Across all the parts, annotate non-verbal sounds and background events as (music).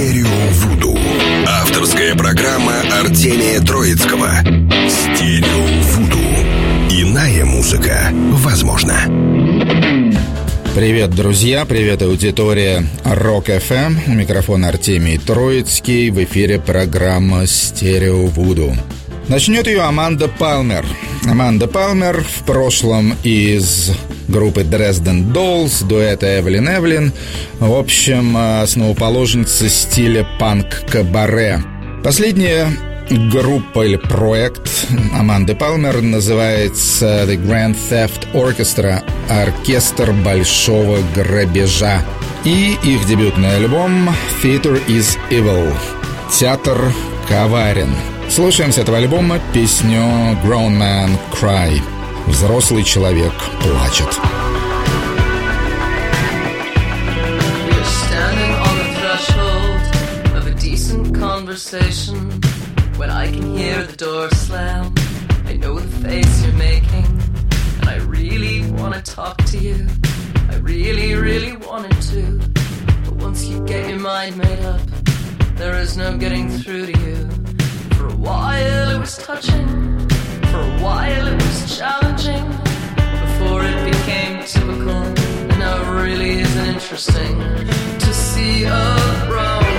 Стерео Вуду. Авторская программа Артемия Троицкого. Стерео Вуду. Иная музыка возможна. Привет, друзья, привет, аудитория Рок FM. У микрофона Артемий Троицкий. В эфире программа «Стерео Вуду». Начнет ее Аманда Палмер. Аманда Палмер в прошлом из группы Dresden Dolls, дуэта Эвелин Эвелин. В общем, основоположница стиля панк-кабаре. Последняя группа или проект Аманды Палмер называется The Grand Theft Orchestra – Оркестр Большого Грабежа. И их дебютный альбом Theater is Evil – Театр коварен. Слушаем с этого альбома песню Grown Man Cry – Взрослый человек плачет. conversation when I can hear the door slam. I know the face you're making, and I really wanna talk to you. I really, really wanted to. But once you get your mind made up, there is no getting through to you. For a while it was touching, for a while it was challenging, before it became typical. Now it really isn't interesting to see a grown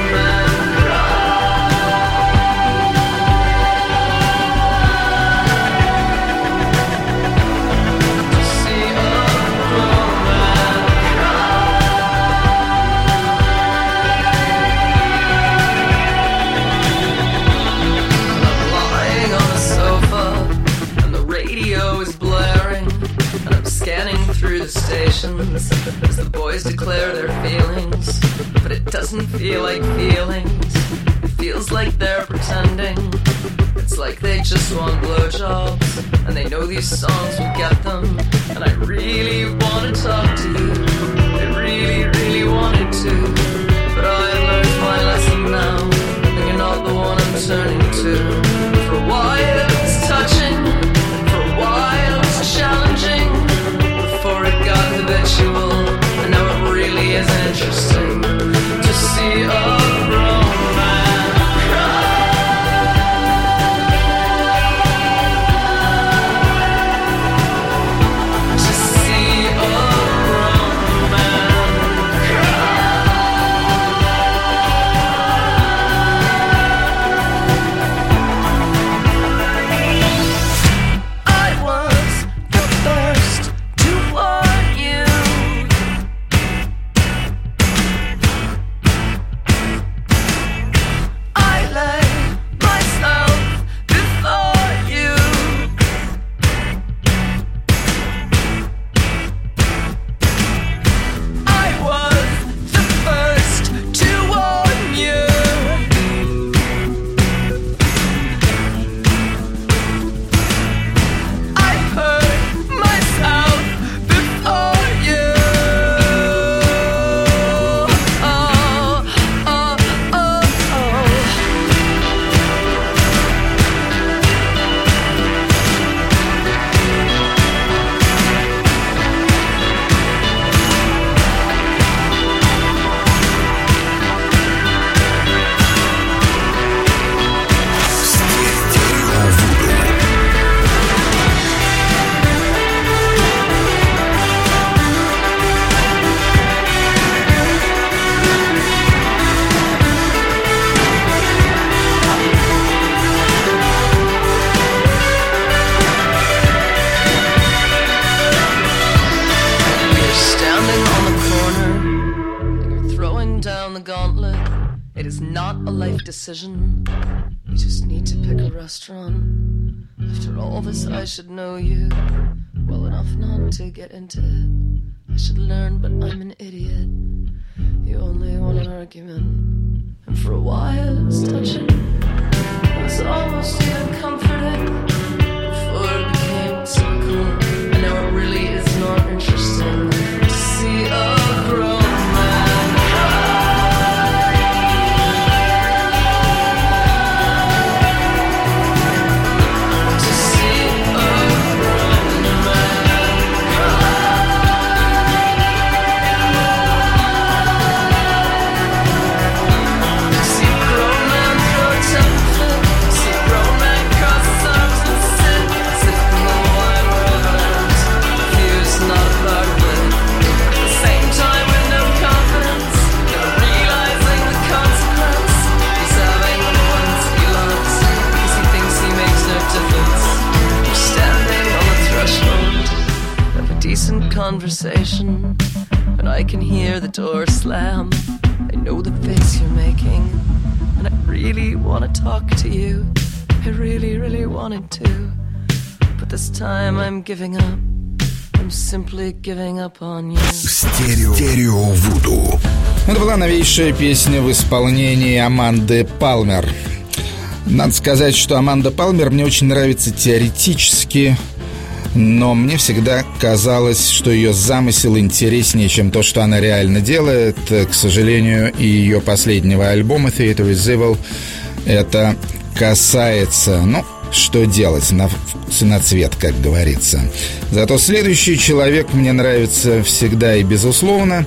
stations as the boys declare their feelings. But it doesn't feel like feelings, it feels like they're pretending. It's like they just want blowjobs, and they know these songs will get them. And I really wanna talk to you, I really, really wanted to. But I learned my lesson now, and you're not the one I'm turning to. habitual. know it really isn't. Just decision. You just need to pick a restaurant. After all this, I should know you well enough not to get into it. I should learn, but I'm an idiot. You only want an argument, and for a while it was touching. It was almost even comforting before it became typical. And conversation, and I can hear the door slam. I know the face you're making, and I really want to talk to you. I really, really wanted to. But this time I'm giving up. I'm simply giving up on you. Стерео. Стерео Вуду. Это была новейшая песня в исполнении Аманды Палмер. Надо сказать, что Аманда Палмер мне очень нравится теоретически, но мне всегда казалось, что ее замысел интереснее, чем то, что она реально делает. К сожалению, и ее последнего альбома Theater is Evil это касается. Ну, что делать, на цвет, как говорится. Зато следующий человек мне нравится всегда и безусловно.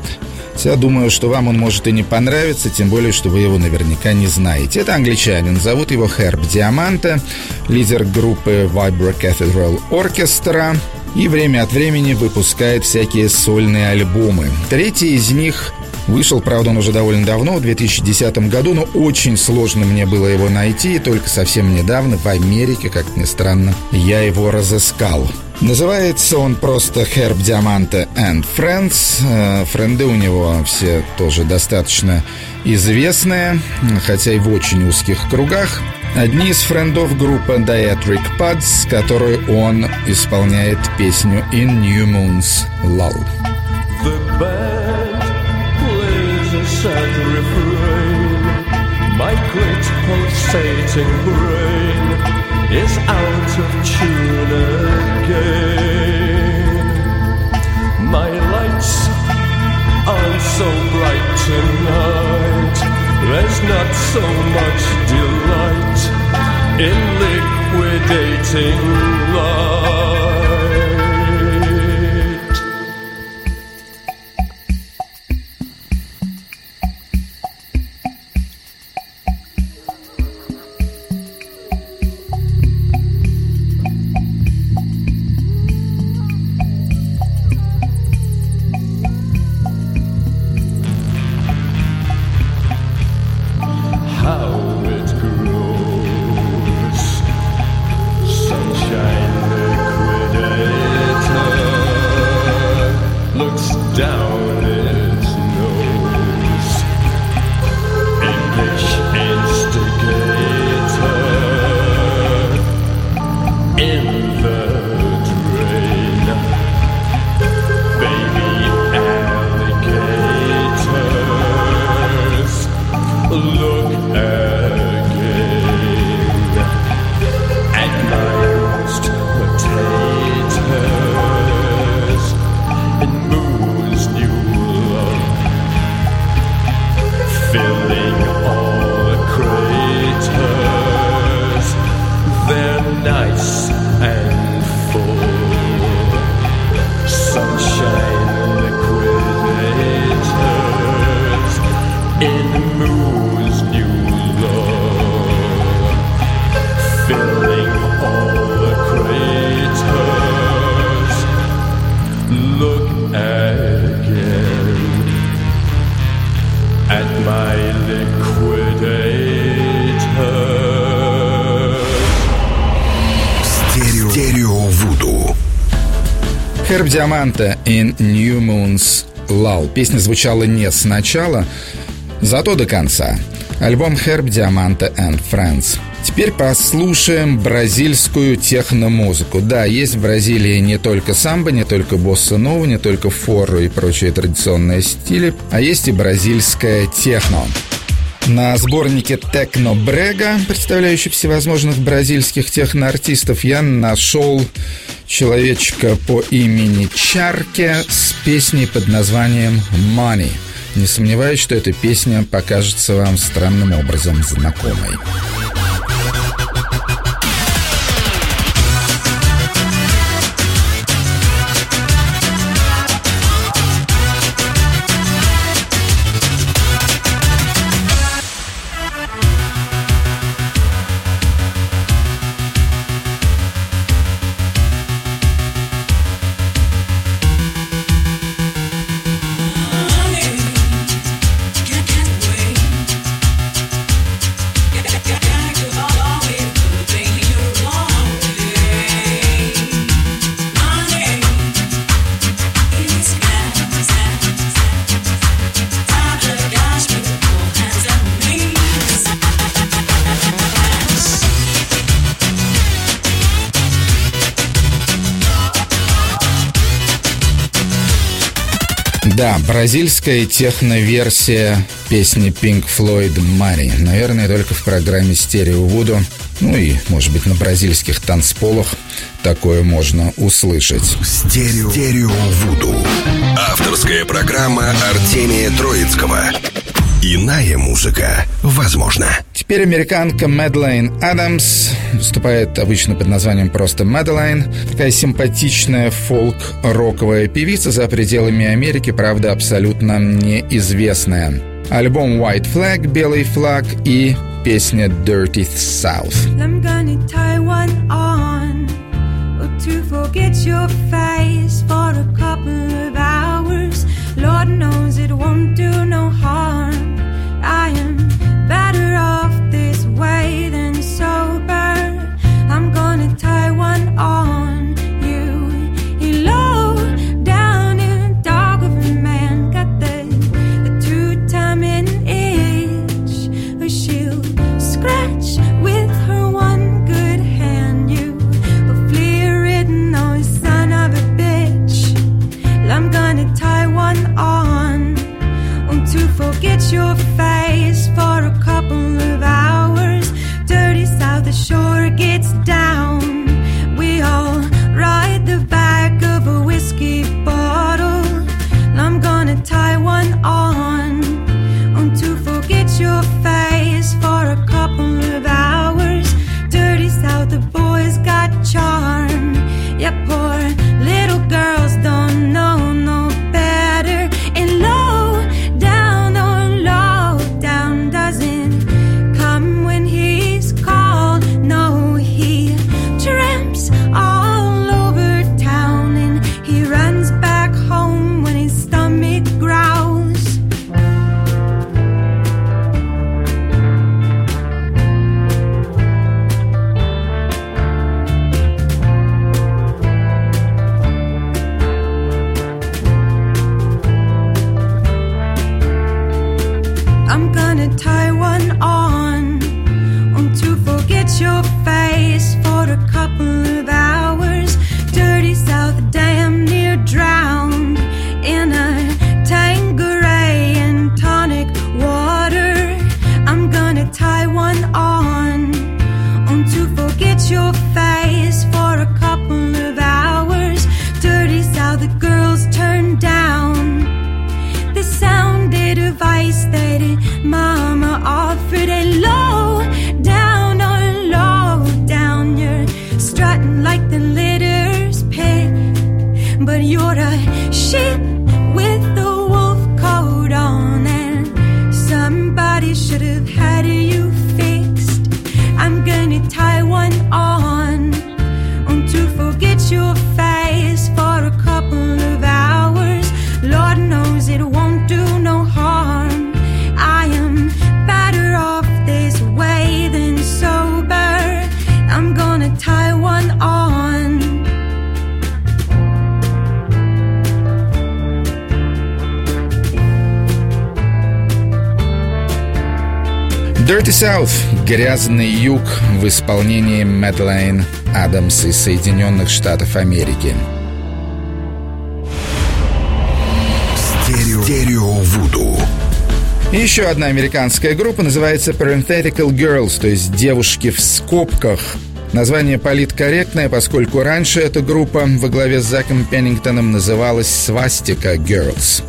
Я думаю, что вам он может и не понравиться, тем более, что вы его наверняка не знаете. Это англичанин, зовут его Херб Диаманте, лидер группы Vibra Cathedral Orchestra и время от времени выпускает всякие сольные альбомы. Третий из них Вышел, правда, он уже довольно давно, в 2010 году, но очень сложно мне было его найти, и только совсем недавно в Америке, как ни странно, я его разыскал. Называется он просто Herb Diamante and Friends. Френды у него все тоже достаточно известные, хотя и в очень узких кругах. Одни из френдов группы Diatric Puds, которой он исполняет песню In New Moon's Lull. Pulsating brain is out of tune again. My lights aren't so bright tonight. There's not so much delight in liquidating love. Diamante in New Moon's Lull. Песня звучала не сначала, зато до конца. Альбом Herb Diamante and Friends. Теперь послушаем бразильскую техномузыку. Да, есть в Бразилии не только самбо, не только босса-нова, не только фору и прочие традиционные стили, а есть и бразильская техно. На сборнике Техно Брега, представляющий всевозможных бразильских техноартистов, я нашел человечка по имени Чарке с песней под названием «Money». Не сомневаюсь, что эта песня покажется вам странным образом знакомой. Бразильская техно-версия песни Pink Floyd «Мари». Наверное, только в программе «Стерео Вуду», ну и, может быть, на бразильских танцполах такое можно услышать. Стерео, Вуду. Авторская программа Артемия Троицкого. Иная музыка возможна. Теперь американка Мэдлайн Адамс выступает обычно под названием просто Мэдалайн. Такая симпатичная фолк-роковая певица за пределами Америки, правда, абсолютно неизвестная. Альбом White Flag, Белый флаг и песня Dirty South. Lord knows it won't do no harm. Dirty South – грязный юг в исполнении Мэдлайн Адамс из Соединенных Штатов Америки. Стерео, Стерео Вуду. Еще одна американская группа называется Parenthetical Girls, то есть девушки в скобках. Название политкорректное, поскольку раньше эта группа во главе с Заком Пеннингтоном называлась Свастика Girls.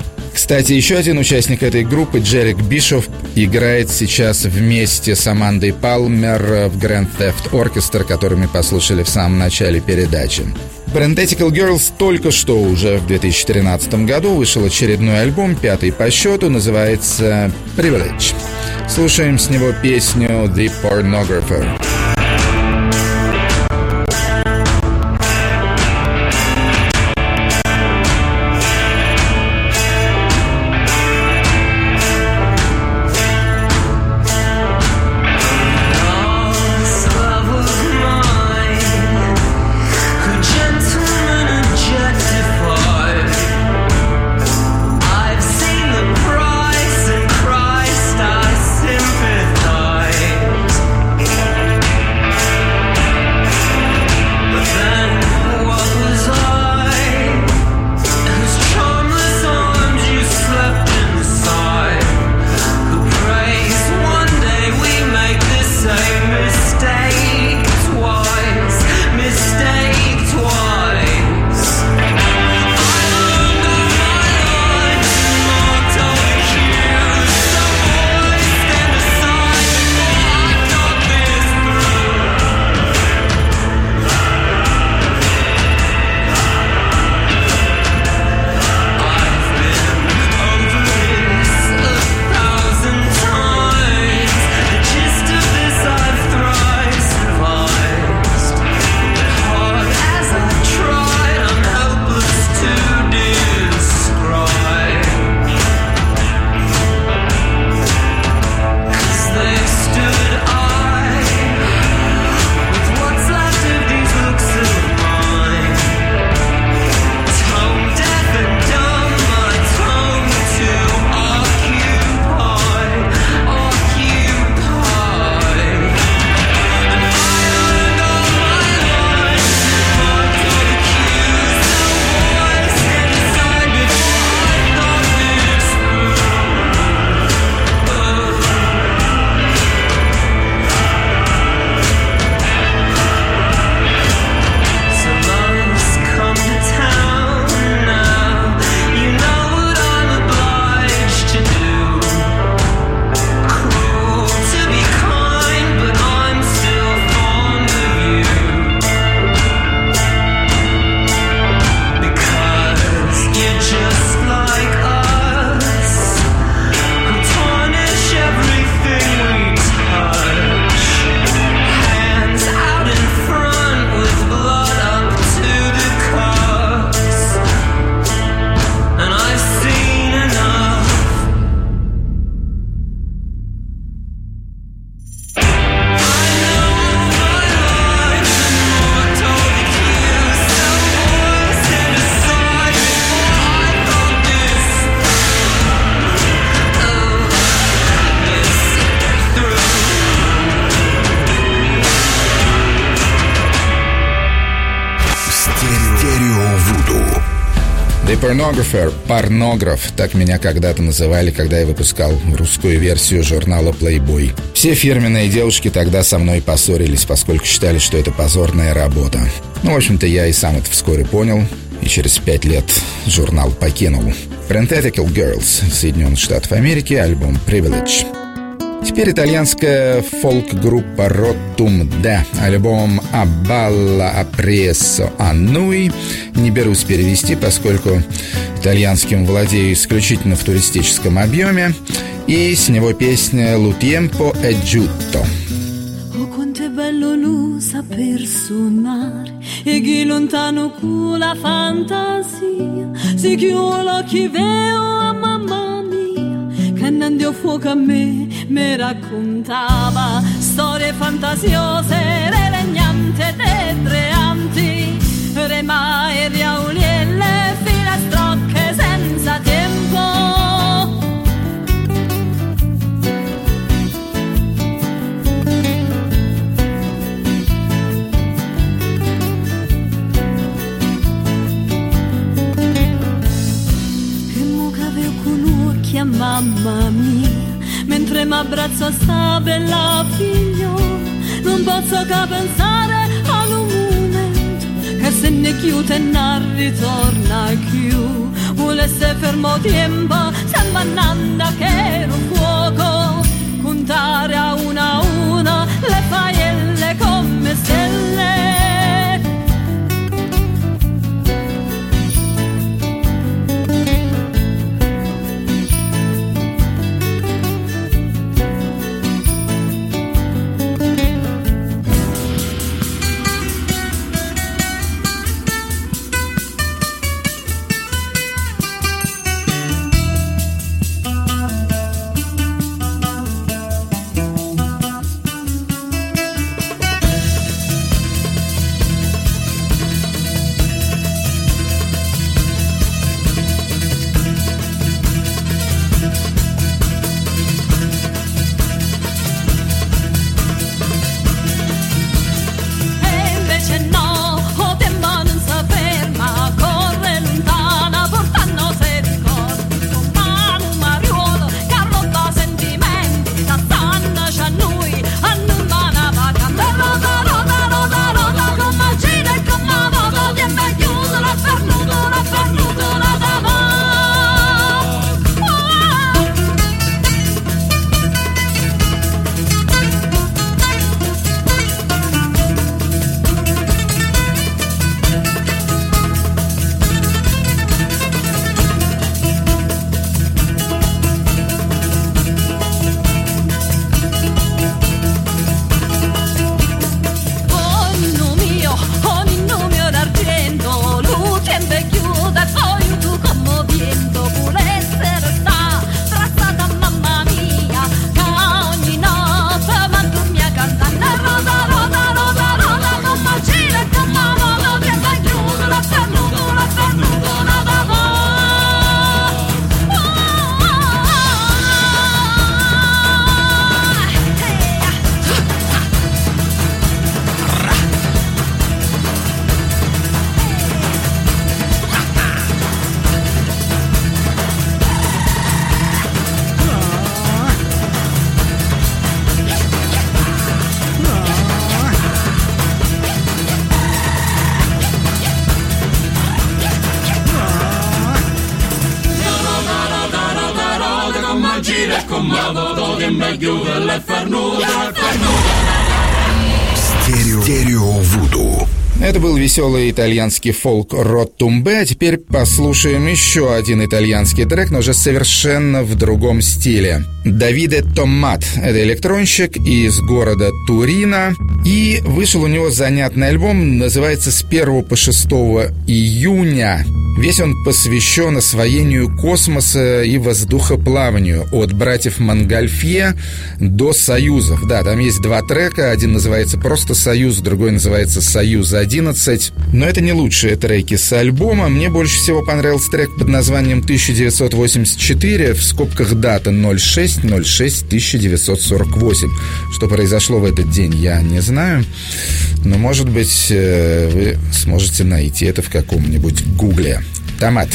Кстати, еще один участник этой группы, Джерик Бишоф, играет сейчас вместе с Амандой Палмер в Grand Theft Orchestra, который мы послушали в самом начале передачи. Parenthetical Girls только что уже в 2013 году вышел очередной альбом, пятый по счету, называется Privilege. Слушаем с него песню The Pornographer. Pornographer, порнограф, так меня когда-то называли, когда я выпускал русскую версию журнала Playboy. Все фирменные девушки тогда со мной поссорились, поскольку считали, что это позорная работа. Ну, в общем-то, я и сам это вскоре понял, и через пять лет журнал покинул. Parenthetical Girls, Соединенных Штатов Америки, альбом Privilege. Теперь итальянская фолк-группа Rotum D. Альбом «Абалла апрессо аннуи». Не берусь перевести, поскольку итальянским владею исключительно в туристическом объеме. И с него песня «Лутьемпо e giutto». bello lu saper suonare e chi lontano con la fantasia si chiude chi veo a mamma mia che andando fuoco a me mi raccontava storie fantasiose mamma mia, mentre mi abbraccio a sta bella figliola, non posso che pensare a un momento che se ne chiude e non ritorna più. Volesse fermo tempo, sembra nanda che era un fuoco, contare a una a una le faielle веселый итальянский фолк Рот Тумбе. А теперь послушаем еще один итальянский трек, но уже совершенно в другом стиле. Давиде Томат. Это электронщик из города Турина. И вышел у него занятный альбом, называется «С 1 по 6 июня». Весь он посвящен освоению космоса и воздухоплаванию от братьев Монгольфье до Союзов. Да, там есть два трека. Один называется просто «Союз», другой называется «Союз-11». Но это не лучшие треки с альбома. Мне больше всего понравился трек под названием «1984», в скобках дата 06-06-1948. Что произошло в этот день, я не знаю. Но, может быть, э, вы сможете найти это в каком-нибудь гугле. «Томат».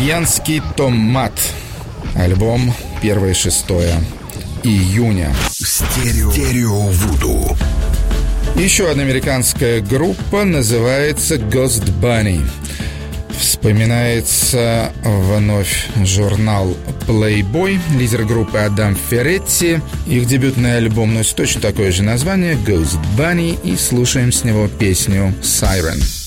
Итальянский томат. Альбом 1-6 июня. Стерео. Стерео Вуду. Еще одна американская группа называется Ghost Bunny. Вспоминается вновь журнал Playboy, лидер группы Адам Ферретти. Их дебютный альбом носит точно такое же название Ghost Bunny и слушаем с него песню Siren.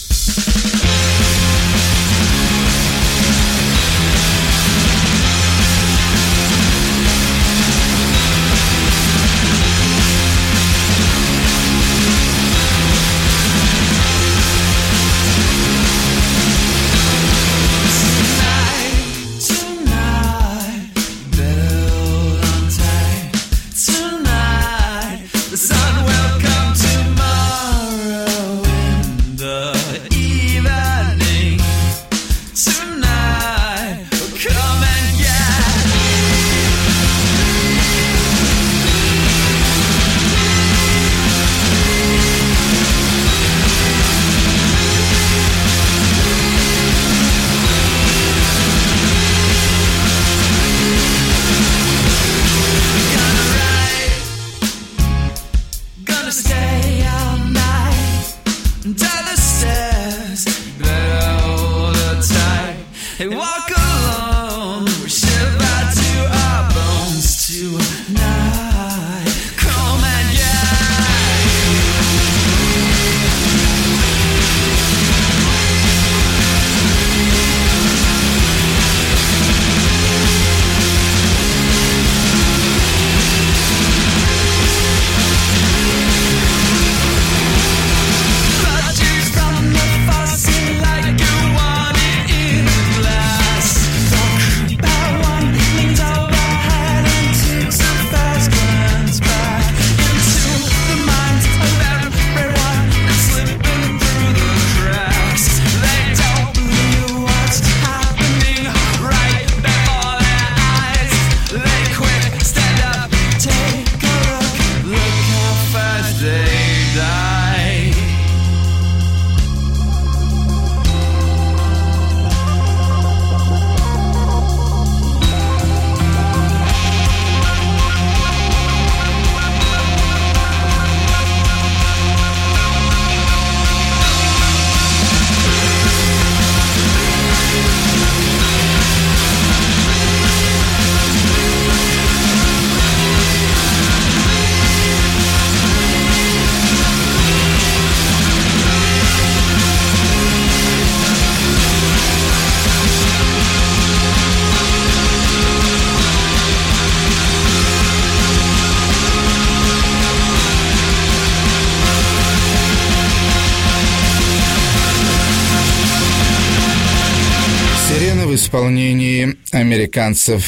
Исполнении американцев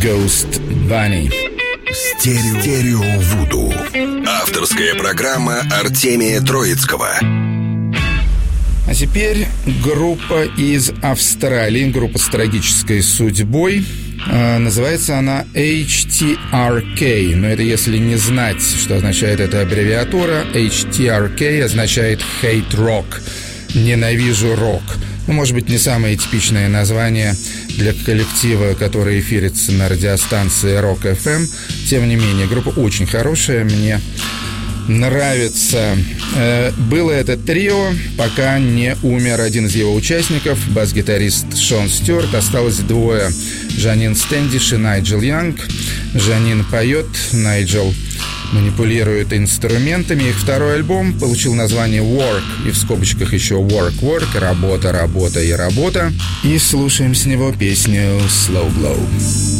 Ghost Bunny. Стерео, Стерео Вуду. Авторская программа Артемия Троицкого. А теперь группа из Австралии, группа с трагической судьбой. А, называется она HTRK, но это если не знать, что означает эта аббревиатура. HTRK означает Hate Rock, ненавижу рок. Ну, может быть, не самое типичное название для коллектива, который эфирится на радиостанции Rock FM. Тем не менее, группа очень хорошая, мне нравится. Э, было это трио, пока не умер один из его участников, бас-гитарист Шон Стюарт. Осталось двое, Жанин Стэндиш и Найджел Янг. Жанин поет, Найджел манипулирует инструментами. Их второй альбом получил название Work, и в скобочках еще Work, Work, работа, работа и работа. И слушаем с него песню Slow Glow.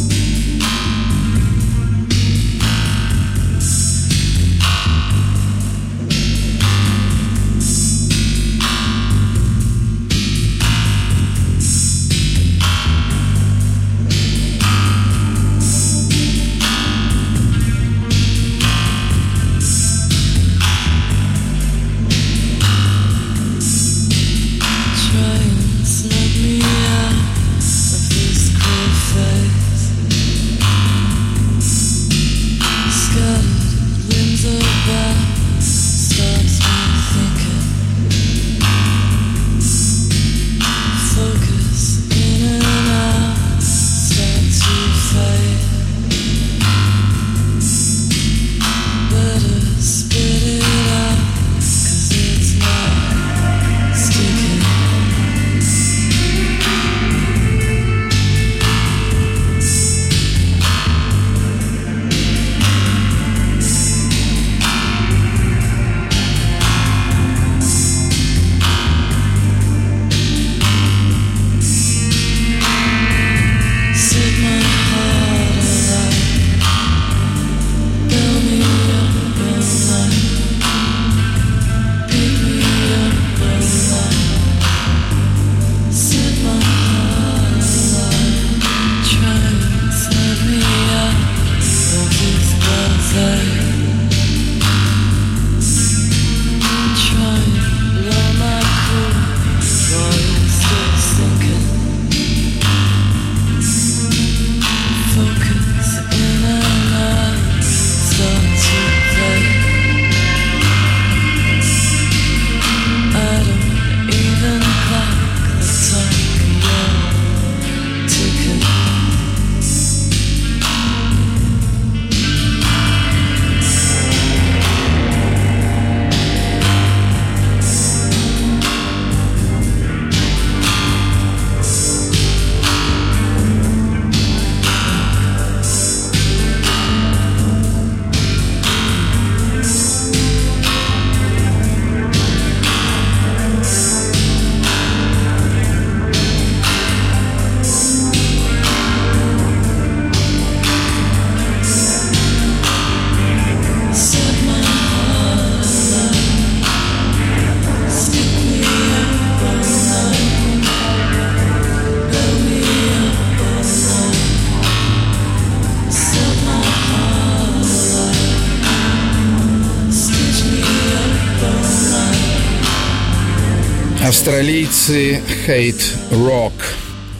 Австралийцы Hate Rock.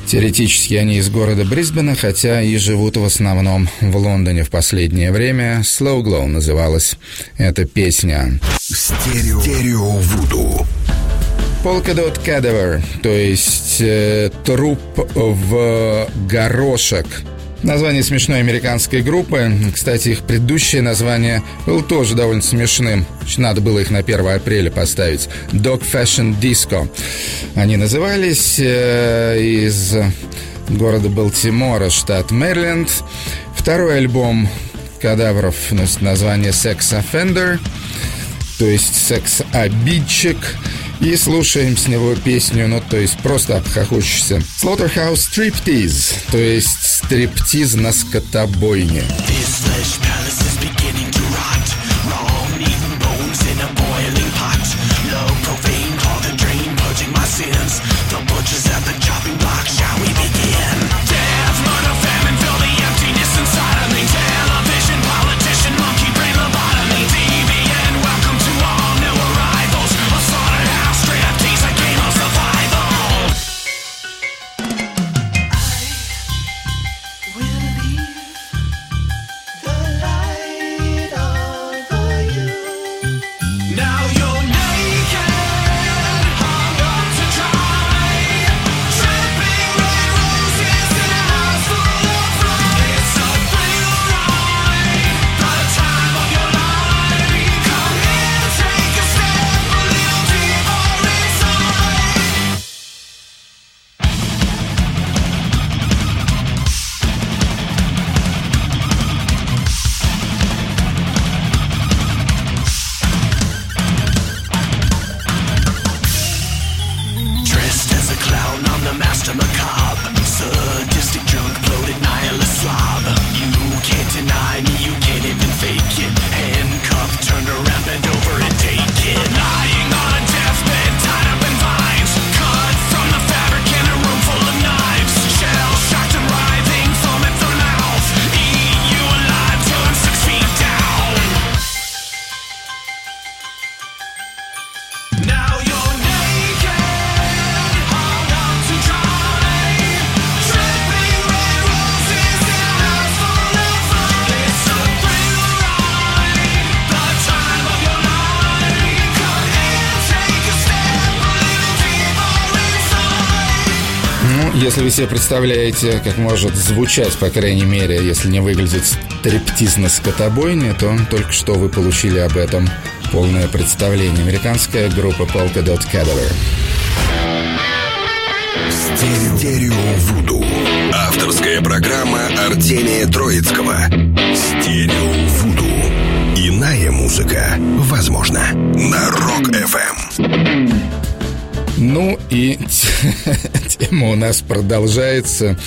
Теоретически они из города Брисбена, хотя и живут в основном в Лондоне в последнее время. Slow Glow называлась эта песня. Стерео, Стерео Вуду. Polkadot Cadaver, то есть э, труп в горошек – Название смешной американской группы. Кстати, их предыдущее название было тоже довольно смешным. Надо было их на 1 апреля поставить. Dog Fashion Disco. Они назывались э, из города Балтимора, штат Мэриленд. Второй альбом кадавров носит название Sex Offender, то есть секс-обидчик. И слушаем с него песню, ну, то есть просто обхохочешься. Slaughterhouse Striptease, то есть стриптиз на скотобойне. The butchers себе представляете, как может звучать, по крайней мере, если не выглядит стриптиз на скотобойне, то только что вы получили об этом полное представление. Американская группа Polka Dot Cadaver. Стерео Вуду. Авторская программа Артемия Троицкого. Стерео Вуду. Иная музыка возможно на Рок-ФМ. Ну и (laughs) тема у нас продолжается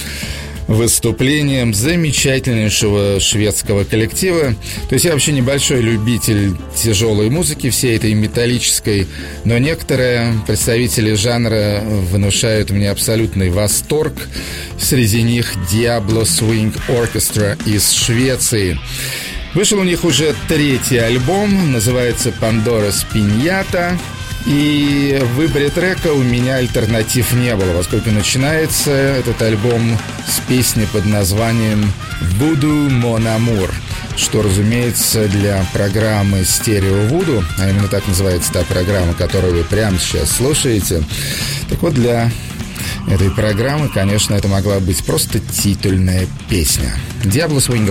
выступлением замечательнейшего шведского коллектива. То есть я вообще небольшой любитель тяжелой музыки, всей этой металлической, но некоторые представители жанра внушают мне абсолютный восторг. Среди них Diablo Swing Orchestra из Швеции. Вышел у них уже третий альбом, называется «Пандорас Пиньята». И в выборе трека у меня альтернатив не было, поскольку начинается этот альбом с песни под названием «Voodoo Mon Amour», что, разумеется, для программы «Стерео Вуду», а именно так называется та программа, которую вы прямо сейчас слушаете, так вот, для этой программы, конечно, это могла быть просто титульная песня. «Diablo Swing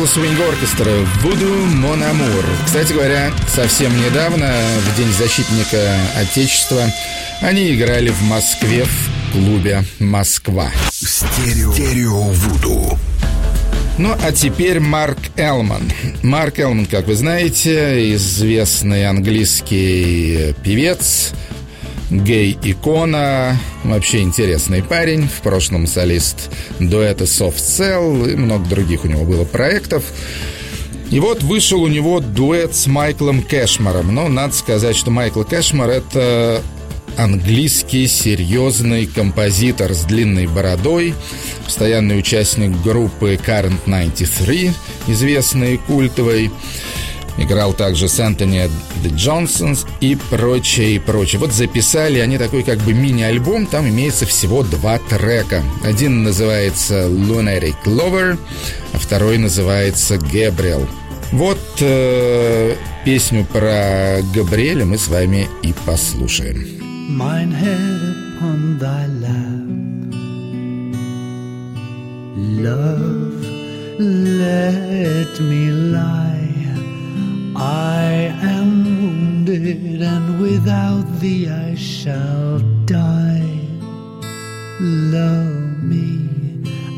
Orchestra». Диабло Свинг Оркестра «Вуду Мон Амур». Кстати говоря, совсем недавно, в День защитника Отечества, они играли в Москве в клубе «Москва». Стерео, Стерео Вуду. Ну, а теперь Марк Элман. Марк Элман, как вы знаете, известный английский певец, гей-икона, вообще интересный парень, в прошлом солист дуэта Soft Cell и много других у него было проектов. И вот вышел у него дуэт с Майклом Кэшмором. Но надо сказать, что Майкл Кэшмор — это английский серьезный композитор с длинной бородой, постоянный участник группы Current 93, известной культовой. Играл также с Энтони The Джонсонс и прочее, и прочее. Вот записали они такой как бы мини-альбом, там имеется всего два трека. Один называется Lunatic Lover, а второй называется Gabriel. Вот э, песню про Габриэля мы с вами и послушаем. Mine head upon thy lap, love, let me lie. I am wounded, and without thee I shall die. Love me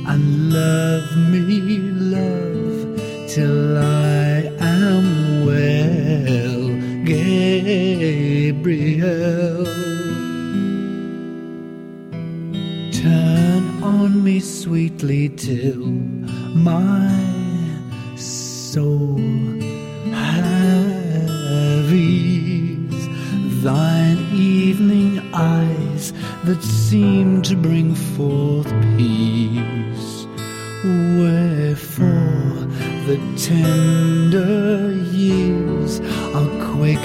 and love me, love, till I am well, Gabriel. Turn on me sweetly till my soul Thine evening eyes that seem to bring forth peace. Wherefore the tender years are quick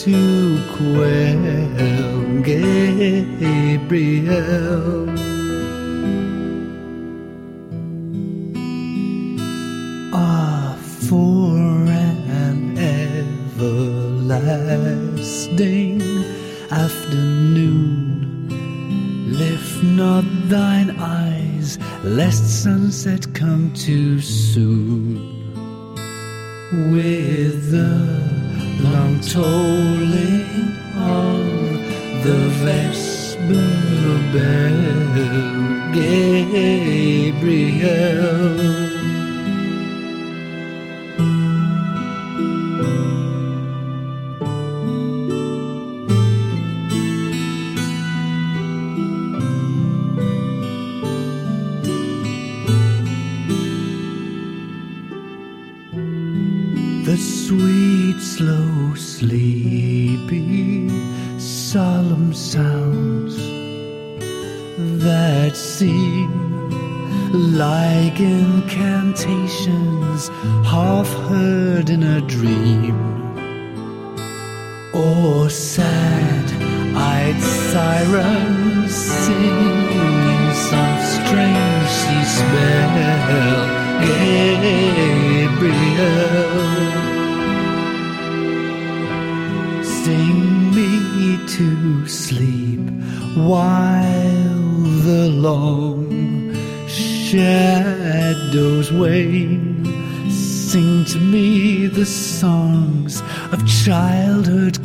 to quell Gabriel. Ah, for an everlasting thine eyes, lest sunset come too soon. With the long tolling of the vesper bell, Gabriel. Seem like incantations half heard in a dream, or sad-eyed sirens singing some strange spell. Gabriel. Sing me to sleep the long shadows wane. Sing to me the songs of childhood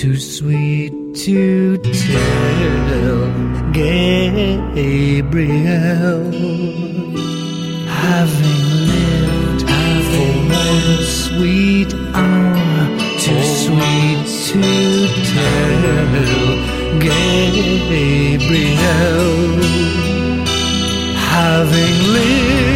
too sweet to tell. Gabriel having lived for one sweet hour too sweet to tell. Gabriel having lived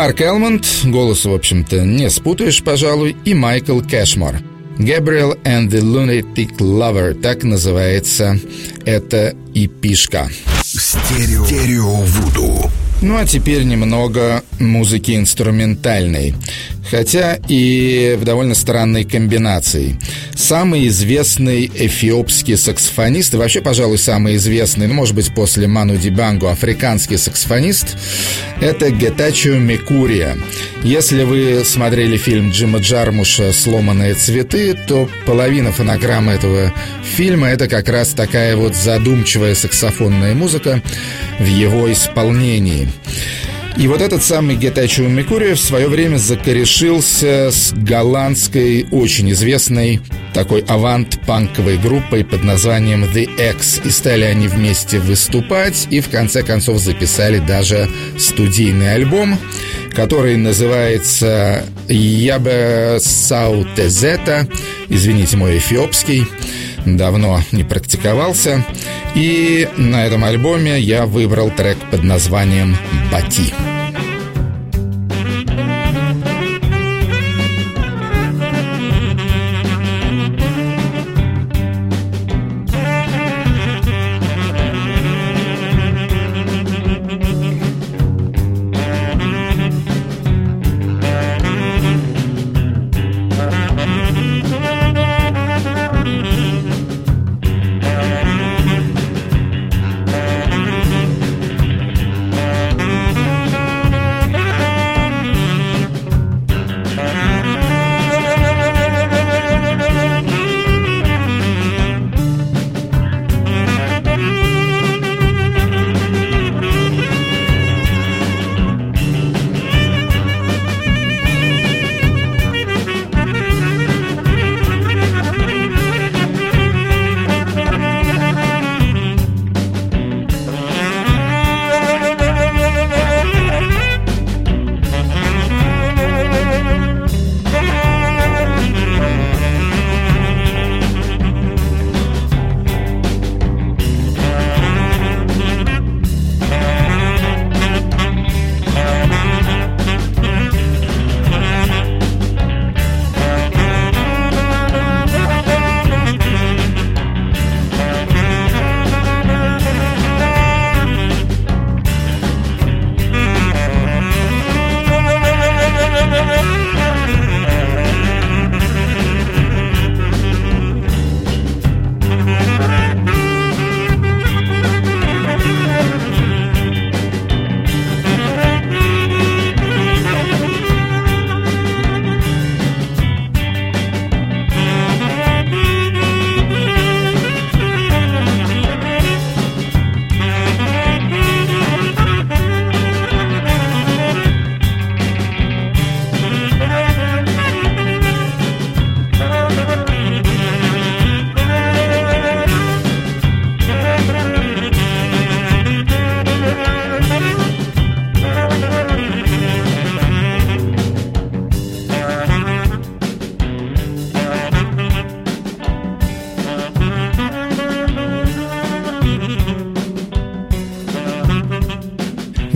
Марк Элмонд, голос, в общем-то, не спутаешь, пожалуй, и Майкл Кэшмор. «Gabriel and the Lunatic Lover» — так называется эта эпишка. Стерео. Стерео Вуду. Ну а теперь немного музыки инструментальной. Хотя и в довольно странной комбинации. Самый известный эфиопский саксофонист, и вообще, пожалуй, самый известный, ну, может быть, после Ману Дибангу, африканский саксофонист, это Гетачио Микурия. Если вы смотрели фильм Джима Джармуша «Сломанные цветы», то половина фонограммы этого фильма – это как раз такая вот задумчивая саксофонная музыка в его исполнении. И вот этот самый Гетачио Микурия в свое время закорешился с голландской, очень известной такой авант-панковой группой под названием The X. И стали они вместе выступать, и в конце концов записали даже студийный альбом, который называется «Ябе Саутезета», извините мой эфиопский, давно не практиковался. И на этом альбоме я выбрал трек под названием «Бати».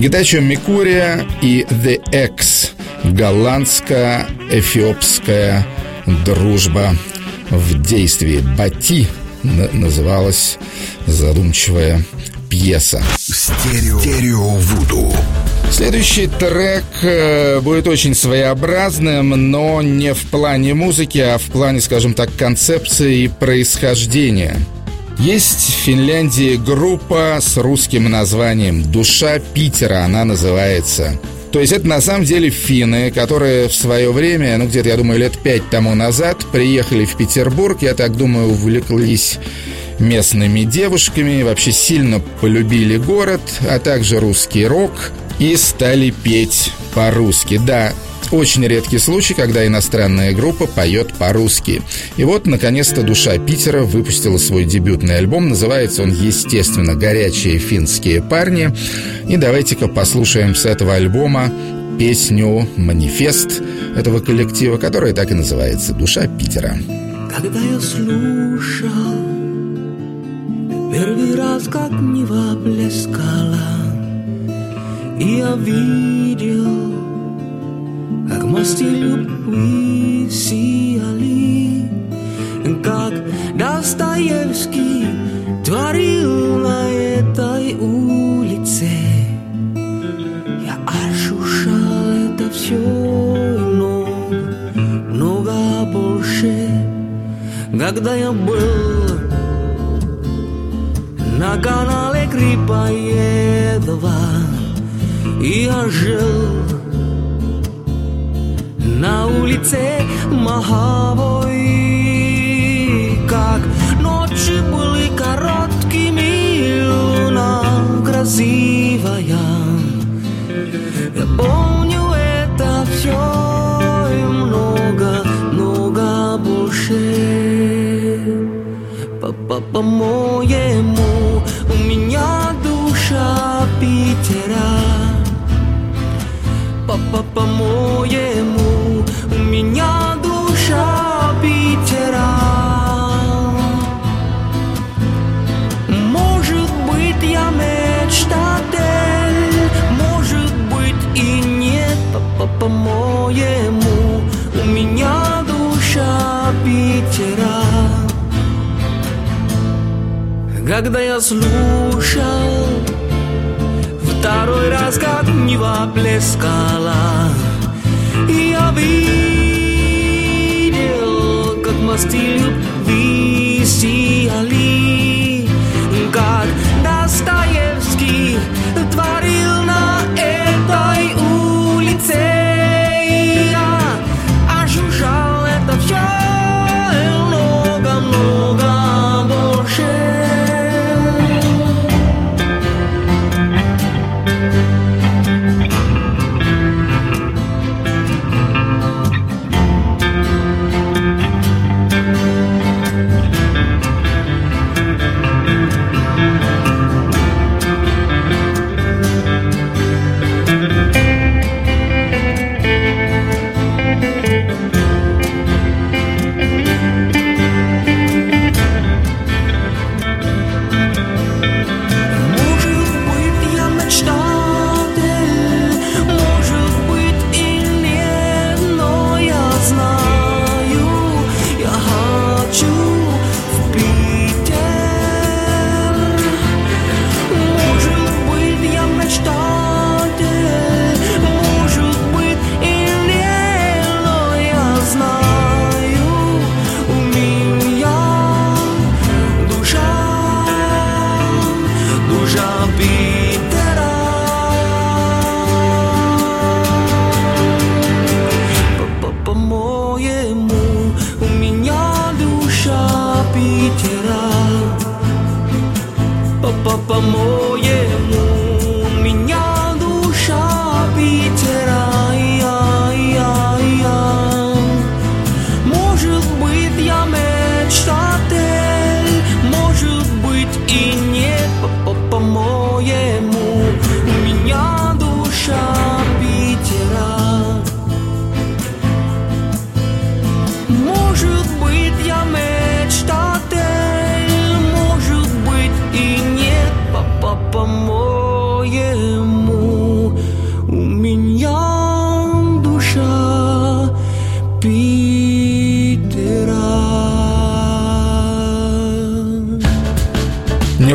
Гитачо Микурия и The X – голландско-эфиопская дружба в действии. Бати называлась задумчивая пьеса. Стерео. Стерео Вуду. Следующий трек э, будет очень своеобразным, но не в плане музыки, а в плане, скажем так, концепции и происхождения – есть Финляндии группа с русским названием «Душа Питера». Она называется То есть это на самом деле финны, которые в свое время, ну где-то, я думаю, лет пять тому назад приехали в Петербург, я так думаю, увлеклись местными девушками, вообще сильно полюбили город, а также русский рок и стали петь по-русски. Да, очень редкий случай, когда иностранная группа поет по-русски. И вот, наконец-то, «Душа Питера» выпустила свой дебютный альбом. Называется он, естественно, «Горячие финские парни». И давайте-ка послушаем с этого альбома песню «Манифест» этого коллектива, которая так и называется «Душа Питера». Когда я слушал Первый раз, как Нева плескала И я видел Как мосты любви сияли Как Достоевский Творил на этой улице. Я ощущал это все много, много больше Когда я был на канале Крипоедова. И я жил на улице Маховой. Как ночи были короткими, луна красивая Я помню это все и много, много больше. По-моему, у меня душа Питера. По-моему, меня душа Питера. Может быть, я мечтатель Может быть и нет. По-моему, у меня душа Питера. Когда я слушал Второй раз, как Нева плескала я видел, как мосты любви сияли По-моему, у меня душа Питера.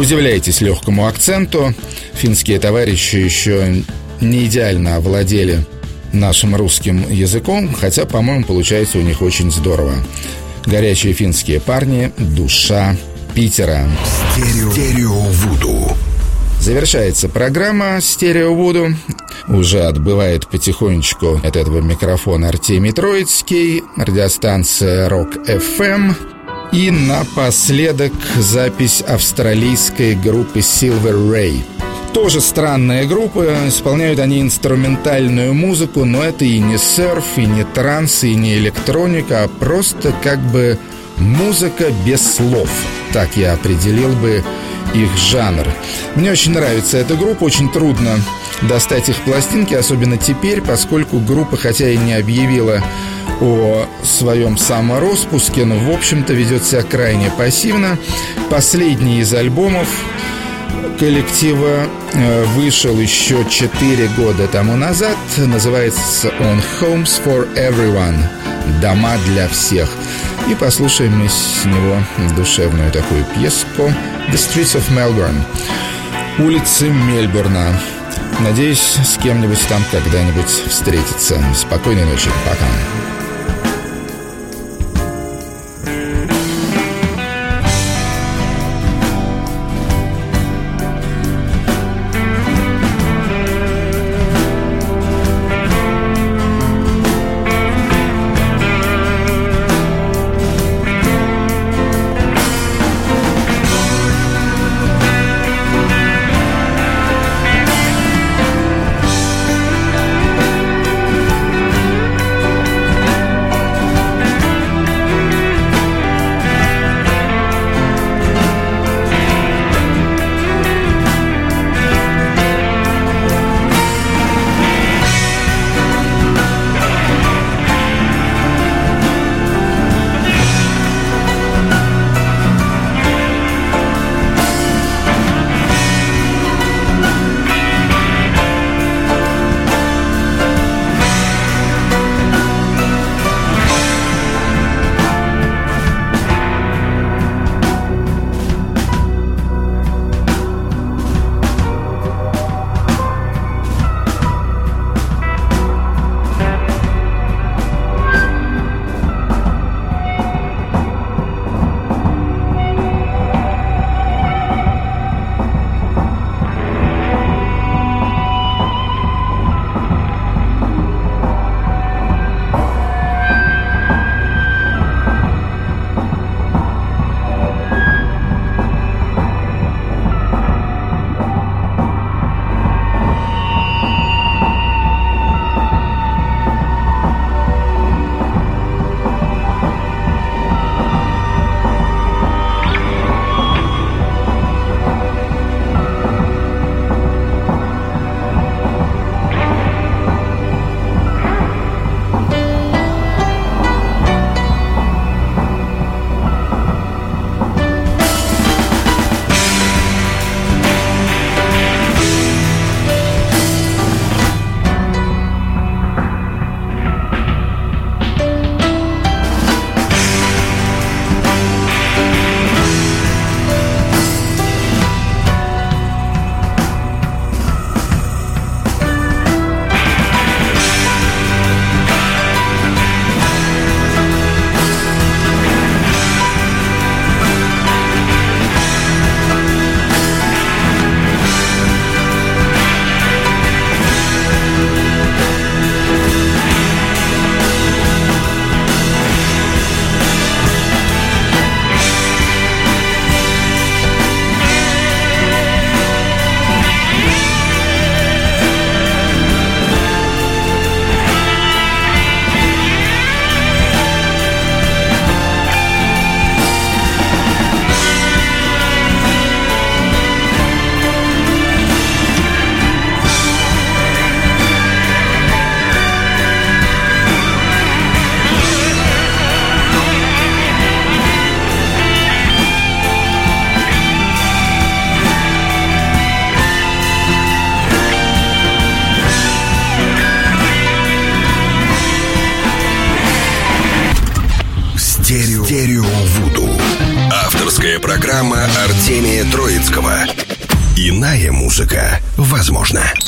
Удивляйтесь легкому акценту. Финские товарищи еще не идеально овладели нашим русским языком, хотя, по-моему, получается у них очень здорово. Горячие финские парни, душа Питера. Стерео, Стерео Вуду. Завершается программа «Стерео Вуду». Уже отбывает потихонечку от этого микрофона Артемий Троицкий, радиостанция «Рок FM. И напоследок запись австралийской группы Silver Ray. Тоже странная группа, исполняют они инструментальную музыку, но это и не серф, и не транс, и не электроника, а просто как бы музыка без слов. Так я определил бы их жанр. Мне очень нравится эта группа, очень трудно достать их пластинки, особенно теперь, поскольку группа, хотя и не объявила о своем самороспуске, но, в общем-то, ведет себя крайне пассивно. Последний из альбомов коллектива э, вышел еще 4 года тому назад. Называется он «Homes for Everyone» – «Дома для всех». И послушаем мы с него душевную такую пьеску «The Streets of Melbourne» – «Улицы Мельбурна». Надеюсь, с кем-нибудь там когда-нибудь встретиться. Спокойной ночи. Пока.